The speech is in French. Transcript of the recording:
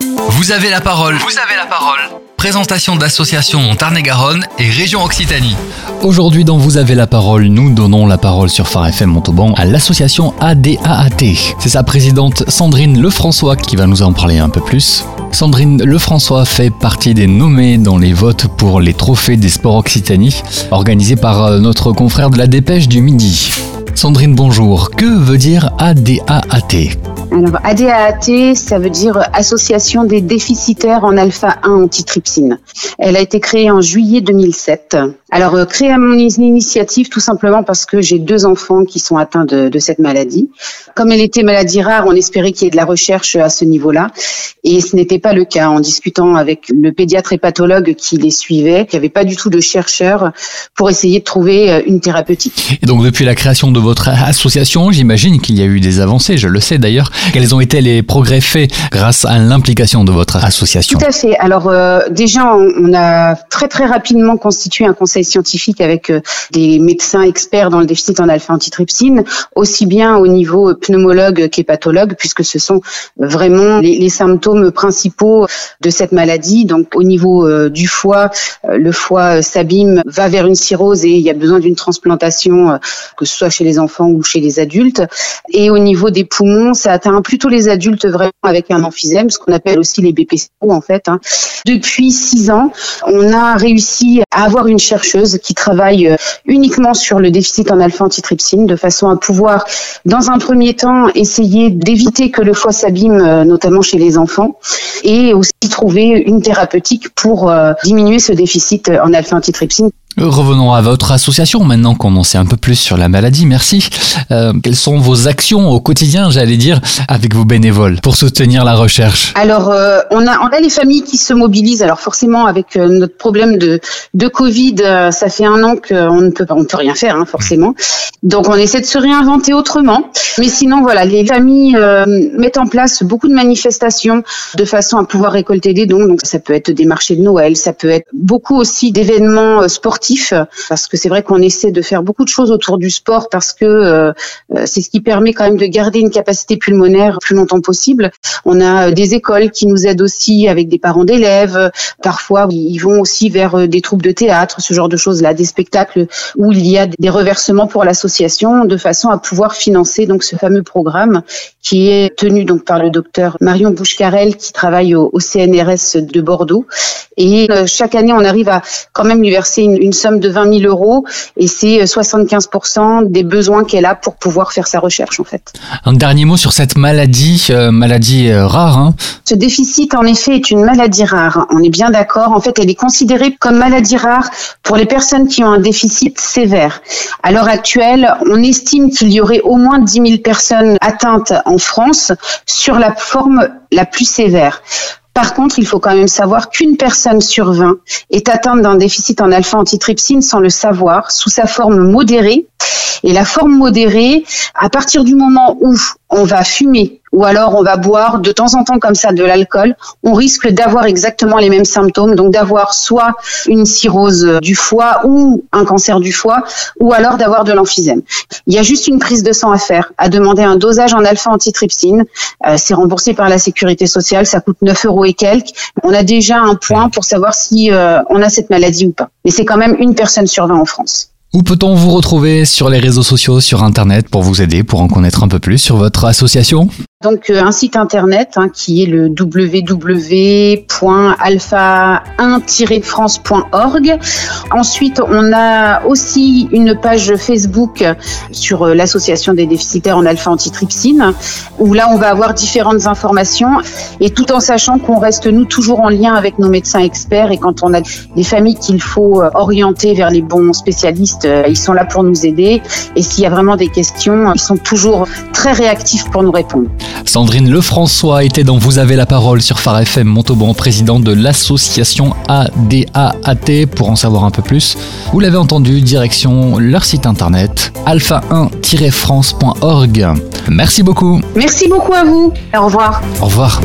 Vous avez la parole. Vous avez la parole. Présentation d'associations Tarn-et-Garonne et région Occitanie. Aujourd'hui dans Vous avez la parole, nous donnons la parole sur Phare FM Montauban à l'association ADAAT. C'est sa présidente Sandrine Lefrançois qui va nous en parler un peu plus. Sandrine Lefrançois fait partie des nommés dans les votes pour les trophées des sports Occitanie, organisés par euh, notre confrère de la Dépêche du Midi. Sandrine, bonjour. Que veut dire ADAAT alors, ADAAT, ça veut dire Association des déficitaires en alpha-1 antitrypsine. Elle a été créée en juillet 2007. Alors, euh, créée à mon initiative tout simplement parce que j'ai deux enfants qui sont atteints de, de, cette maladie. Comme elle était maladie rare, on espérait qu'il y ait de la recherche à ce niveau-là. Et ce n'était pas le cas. En discutant avec le pédiatre et pathologue qui les suivait, il n'y avait pas du tout de chercheurs pour essayer de trouver euh, une thérapeutique. Et donc, depuis la création de votre association, j'imagine qu'il y a eu des avancées, je le sais d'ailleurs. Quels ont été les progrès faits grâce à l'implication de votre association Tout à fait. Alors euh, déjà, on, a très très rapidement constitué un conseil scientifique avec euh, des médecins experts dans le déficit en alpha-antitrypsine, aussi bien au niveau pneumologue qu'hépatologue, puisque ce sont vraiment les, les, symptômes principaux de cette maladie. Donc au niveau euh, du foie, euh, le foie s'abîme, va vers une cirrhose et il y a besoin d'une transplantation, que ce soit chez les enfants ou chez les adultes. Et au niveau des poumons, ça atteint plutôt les adultes vraiment avec un emphysème, ce qu'on appelle aussi les BPCO en fait. Hein. Depuis six ans, on a réussi à avoir une chercheuse qui travaille euh, uniquement sur le déficit en alpha-antitrypsine de façon à pouvoir, dans un premier temps, essayer d'éviter que le foie s'abîme, euh, notamment chez les enfants, et aussi trouver une thérapeutique pour euh, diminuer ce déficit en alpha-antitrypsine Revenons à votre association maintenant qu'on en sait un peu plus sur la maladie. Merci. Euh, quelles sont vos actions au quotidien, j'allais dire, avec vos bénévoles pour soutenir la recherche? Alors, euh, on, a, on a les familles qui se mobilisent. Alors forcément, avec euh, notre problème de, de Covid, euh, ça fait un an qu'on ne peut, on peut rien faire, hein, forcément. Donc, on essaie de se réinventer autrement. Mais sinon, voilà, les familles mettent en place beaucoup de manifestations de façon à pouvoir récolter des dons. Donc, ça peut être des marchés de Noël, ça peut être beaucoup aussi d'événements sportifs parce que c'est vrai qu'on essaie de faire beaucoup de choses autour du sport parce que euh, euh, c'est ce qui permet quand même de garder une capacité pulmonaire plus longtemps possible. On a euh, des écoles qui nous aident aussi avec des parents d'élèves. Parfois, ils vont aussi vers des troupes de théâtre, ce genre de choses-là, des spectacles où il y a des reversements pour l'association de façon à pouvoir financer donc ce fameux programme qui est tenu donc par le docteur Marion Bouchecarel qui travaille au, CNRS de Bordeaux. Et chaque année, on arrive à quand même lui verser une une somme de 20 000 euros et c'est 75% euh, des besoins qu'elle a pour pouvoir faire sa recherche en fait. Un dernier mot sur cette maladie, euh, maladie euh, rare. Hein. Ce déficit en effet est une maladie rare. On est bien d'accord. En fait, elle est considérée comme maladie rare pour les personnes qui ont un déficit sévère. À l'heure actuelle, on estime qu'il y aurait au moins 10 000 personnes atteintes en France sur la forme la plus sévère. Par contre, il faut quand même savoir qu'une personne sur 20 est atteinte d'un déficit en alpha-antitrypsine sans le savoir, sous sa forme modérée. Et la forme modérée, à partir du moment où on va fumer ou alors on va boire de temps en temps comme ça de l'alcool, on risque d'avoir exactement les mêmes symptômes, donc d'avoir soit une cirrhose du foie ou un cancer du foie, ou alors d'avoir de l'emphysème. Il y a juste une prise de sang à faire, à demander un dosage en alpha-antitrypsine. Euh, c'est remboursé par la sécurité sociale, ça coûte 9 euros et quelques. On a déjà un point pour savoir si euh, on a cette maladie ou pas. Mais c'est quand même une personne sur 20 en France. Où peut-on vous retrouver sur les réseaux sociaux, sur Internet, pour vous aider, pour en connaître un peu plus sur votre association? Donc euh, un site internet hein, qui est le www.alpha1-france.org. Ensuite, on a aussi une page Facebook sur euh, l'association des déficitaires en alpha-antitrypsine, où là on va avoir différentes informations et tout en sachant qu'on reste nous toujours en lien avec nos médecins experts et quand on a des familles qu'il faut euh, orienter vers les bons spécialistes, ils sont là pour nous aider et s'il y a vraiment des questions, ils sont toujours très réactifs pour nous répondre. Sandrine Lefrançois était dans Vous avez la parole sur Phare FM Montauban, président de l'association ADAAT. Pour en savoir un peu plus, vous l'avez entendu, direction leur site internet alpha1-france.org. Merci beaucoup. Merci beaucoup à vous. Au revoir. Au revoir.